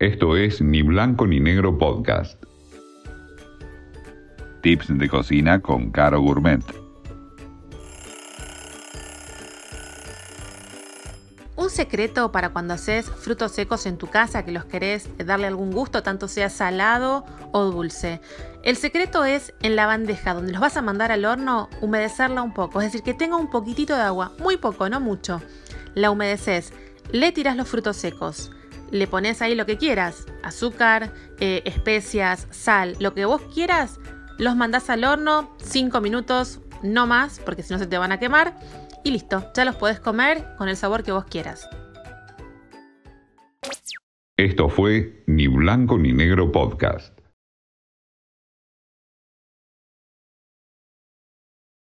Esto es Ni Blanco ni Negro Podcast. Tips de cocina con Caro Gourmet. Un secreto para cuando haces frutos secos en tu casa que los querés darle algún gusto, tanto sea salado o dulce. El secreto es en la bandeja donde los vas a mandar al horno, humedecerla un poco, es decir, que tenga un poquitito de agua, muy poco, no mucho. La humedeces, le tiras los frutos secos, le pones ahí lo que quieras, azúcar, eh, especias, sal, lo que vos quieras, los mandás al horno 5 minutos, no más, porque si no se te van a quemar y listo, ya los podés comer con el sabor que vos quieras. Esto fue Ni Blanco ni Negro Podcast.